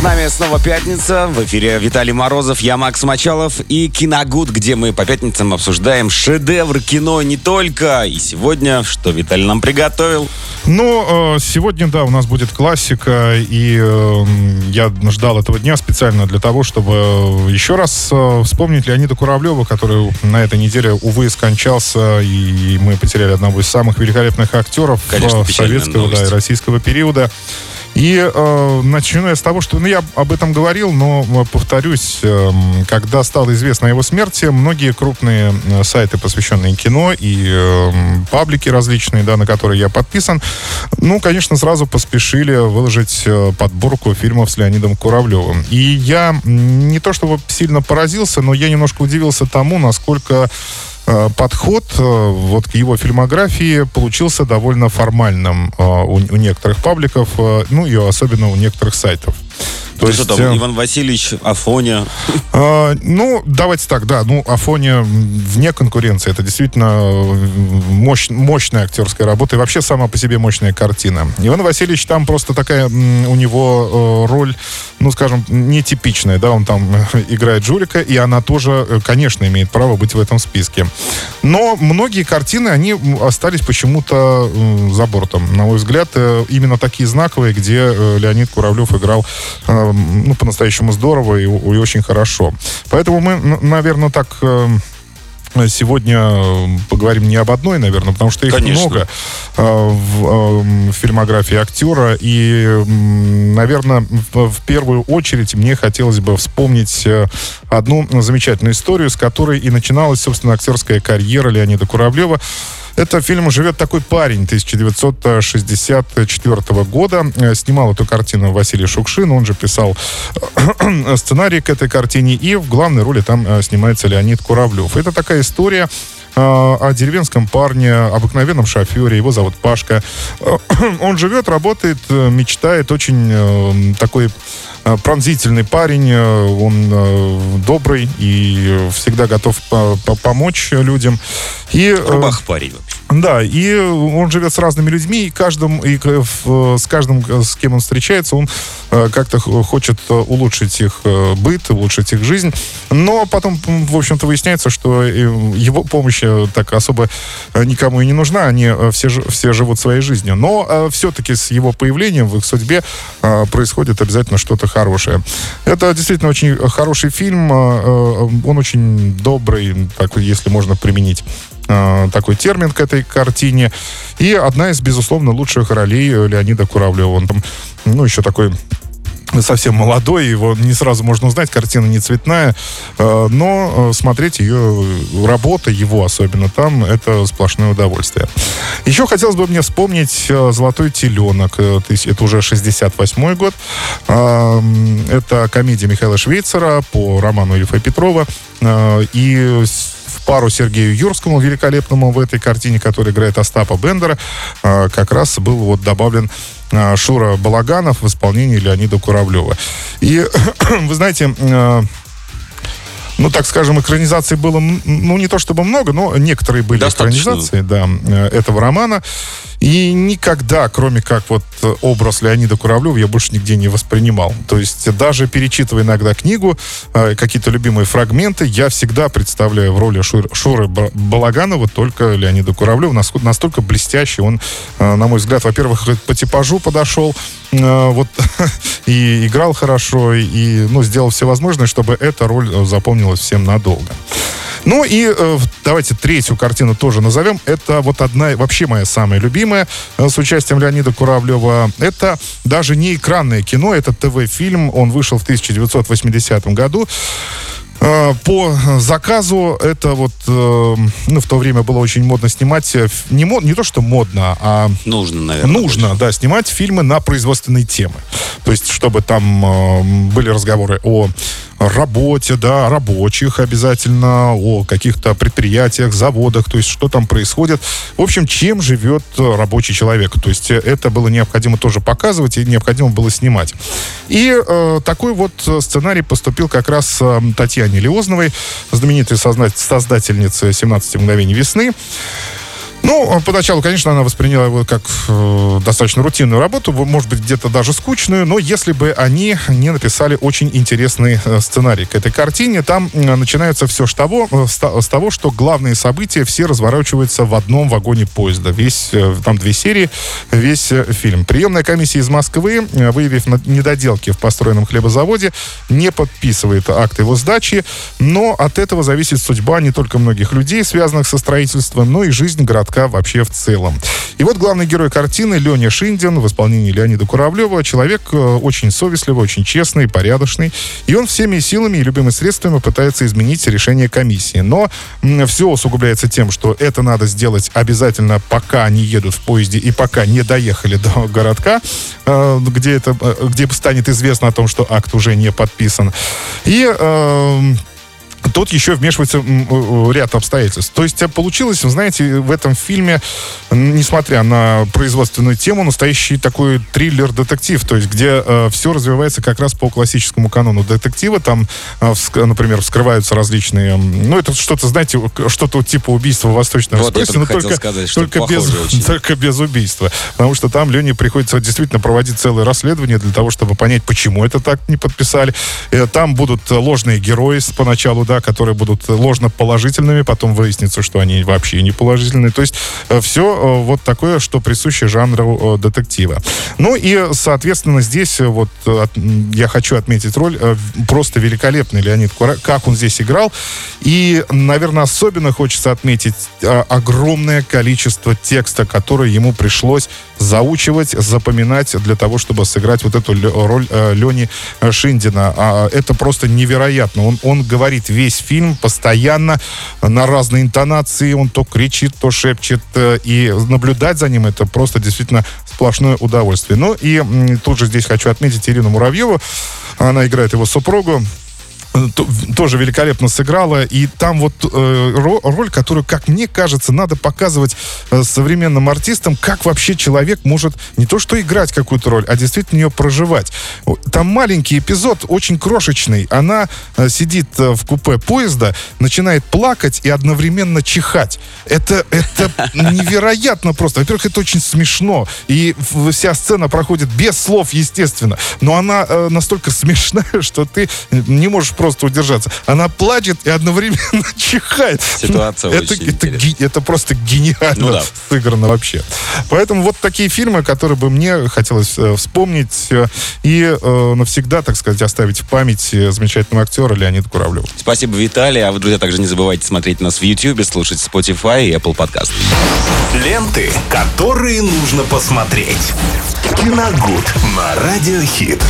С нами снова пятница. В эфире Виталий Морозов, я Макс Мочалов и Киногуд, где мы по пятницам обсуждаем шедевр кино не только. И сегодня, что Виталий нам приготовил? Ну, э, сегодня, да, у нас будет классика, и э, я ждал этого дня специально для того, чтобы еще раз э, вспомнить Леонида Куравлева, который на этой неделе, увы, скончался, и мы потеряли одного из самых великолепных актеров Конечно, советского да, и российского периода. И э, начну я с того, что ну, я об этом говорил, но э, повторюсь, э, когда стало известно о его смерти, многие крупные э, сайты, посвященные кино, и э, паблики различные, да, на которые я подписан, ну, конечно, сразу поспешили выложить э, подборку фильмов с Леонидом Куравлевым. И я не то чтобы сильно поразился, но я немножко удивился тому, насколько подход э, вот к его фильмографии получился довольно формальным э, у некоторых пабликов, ну и особенно у некоторых сайтов. То есть, что там, Иван Васильевич, Афоня? Э, ну, давайте так, да. Ну, Афоня вне конкуренции. Это действительно мощь, мощная актерская работа и вообще сама по себе мощная картина. Иван Васильевич там просто такая у него э, роль, ну, скажем, нетипичная, да, он там играет Жулика, и она тоже, э, конечно, имеет право быть в этом списке. Но многие картины, они остались почему-то э, за бортом. На мой взгляд, э, именно такие знаковые, где э, Леонид Куравлев играл э, ну, по-настоящему здорово и, и очень хорошо. Поэтому мы, наверное, так э, сегодня поговорим не об одной, наверное, потому что их Конечно. много в, э, в фильмографии актера. И, наверное, в, в первую очередь мне хотелось бы вспомнить э, одну замечательную историю, с которой и начиналась, собственно, актерская карьера Леонида Куравлева. Это фильм «Живет такой парень» 1964 года. Э, снимал эту картину Василий Шукшин. Он же писал сценарий к этой картине. И в главной роли там э, снимается Леонид Куравлев. Это такая история о деревенском парне, обыкновенном шофере. Его зовут Пашка. Он живет, работает, мечтает. Очень такой пронзительный парень. Он добрый и всегда готов помочь людям. И, Рубах парень вообще. Да, и он живет с разными людьми, и, каждым, и с каждым, с кем он встречается, он э, как-то хочет улучшить их э, быт, улучшить их жизнь. Но потом, в общем-то, выясняется, что его помощь э, так особо никому и не нужна, они все, все живут своей жизнью. Но все-таки с его появлением в их судьбе происходит обязательно что-то хорошее. Это действительно очень хороший фильм, он очень добрый, так если можно применить Э, такой термин к этой картине. И одна из, безусловно, лучших ролей Леонида Куравлева. Он там, ну, еще такой совсем молодой, его не сразу можно узнать, картина не цветная, э, но э, смотреть ее, работа его особенно там, это сплошное удовольствие. Еще хотелось бы мне вспомнить «Золотой теленок», это уже 68 год, это комедия Михаила Швейцера по роману Ильфа Петрова, и пару Сергею Юрскому, великолепному в этой картине, который играет Остапа Бендера, а, как раз был вот добавлен а, Шура Балаганов в исполнении Леонида Куравлева. И вы знаете, а, ну, так скажем, экранизаций было, ну, не то чтобы много, но некоторые были Достаточно. экранизации, да, э, этого романа. И никогда, кроме как вот э, образ Леонида Куравлева, я больше нигде не воспринимал. То есть даже перечитывая иногда книгу, э, какие-то любимые фрагменты, я всегда представляю в роли Шур, Шуры Балаганова только Леонида Куравлева. Настолько блестящий он, на мой взгляд, во-первых, по типажу подошел, вот, и играл хорошо, и, ну, сделал все возможное, чтобы эта роль запомнилась всем надолго. Ну и э, давайте третью картину тоже назовем. Это вот одна, вообще моя самая любимая, э, с участием Леонида Куравлева. Это даже не экранное кино, это ТВ-фильм. Он вышел в 1980 году. Э, по заказу это вот, э, ну, в то время было очень модно снимать, э, не, мод, не то, что модно, а... Нужно, наверное. Нужно, больше. да, снимать фильмы на производственные темы. То есть, чтобы там были разговоры о работе, да, рабочих обязательно, о каких-то предприятиях, заводах, то есть что там происходит. В общем, чем живет рабочий человек. То есть это было необходимо тоже показывать и необходимо было снимать. И э, такой вот сценарий поступил как раз э, Татьяне Леозновой, знаменитой создательнице «17 мгновений весны». Ну, поначалу, конечно, она восприняла его как э, достаточно рутинную работу, может быть, где-то даже скучную, но если бы они не написали очень интересный э, сценарий к этой картине, там э, начинается все с того, э, с, того, что главные события все разворачиваются в одном вагоне поезда. Весь, э, там две серии, весь э, фильм. Приемная комиссия из Москвы, э, выявив недоделки в построенном хлебозаводе, не подписывает акт его сдачи, но от этого зависит судьба не только многих людей, связанных со строительством, но и жизнь городка вообще в целом. И вот главный герой картины Леня Шиндин в исполнении Леонида Куравлева. Человек э, очень совестливый, очень честный, порядочный. И он всеми силами и любыми средствами пытается изменить решение комиссии. Но все усугубляется тем, что это надо сделать обязательно, пока они едут в поезде и пока не доехали до городка, э, где, это, э, где станет известно о том, что акт уже не подписан. И э, Тут еще вмешивается м, э, ряд обстоятельств. То есть э, получилось, знаете, в этом фильме, несмотря на производственную тему, настоящий такой триллер-детектив, то есть где все развивается как раз по классическому канону детектива. Там, э, вск- например, вскрываются различные... Ну, это что-то, знаете, что-то типа убийства в Восточном Вот Экспрессе, но только, сказать, только, без, очень. только без убийства. Потому что там Лене приходится действительно проводить целое расследование для того, чтобы понять, почему это так не подписали. Э, Там будут э, ложные герои поначалу, да, которые будут э, ложно положительными, потом выяснится, что они вообще не положительные. То есть все вот такое, что присуще жанру э, детектива. Ну и, соответственно, здесь э, вот э, я хочу отметить роль э, просто великолепный Леонид Кура, как он здесь играл. И, наверное, особенно хочется отметить э, огромное количество текста, которое ему пришлось заучивать, запоминать для того, чтобы сыграть вот эту роль э, Лени э, Шиндина. А, это просто невероятно. Он, он говорит весь фильм постоянно на разные интонации. Он то кричит, то шепчет. э, И наблюдать за ним это просто действительно сплошное удовольствие. Ну и тут же здесь хочу отметить Ирину Муравьеву. Она играет его супругу тоже великолепно сыграла. И там вот э, ро- роль, которую, как мне кажется, надо показывать э, современным артистам, как вообще человек может не то что играть какую-то роль, а действительно ее проживать. Там маленький эпизод, очень крошечный. Она э, сидит э, в купе поезда, начинает плакать и одновременно чихать. Это, это невероятно просто. Во-первых, это очень смешно. И вся сцена проходит без слов, естественно. Но она э, настолько смешная, что ты не можешь просто удержаться. Она плачет и одновременно чихает. Ситуация это, очень это, интересная. ги- это просто гениально Ну да. сыграно вообще. Поэтому вот такие фильмы, которые бы мне хотелось э, вспомнить э, и э, навсегда, так сказать, оставить в памяти замечательного актера Леонида Куравлева. Спасибо, Виталий. А вы, друзья, также не забывайте смотреть нас в YouTube, слушать Spotify и Apple Podcast. Ленты, которые нужно посмотреть. Киногуд на Радиохит.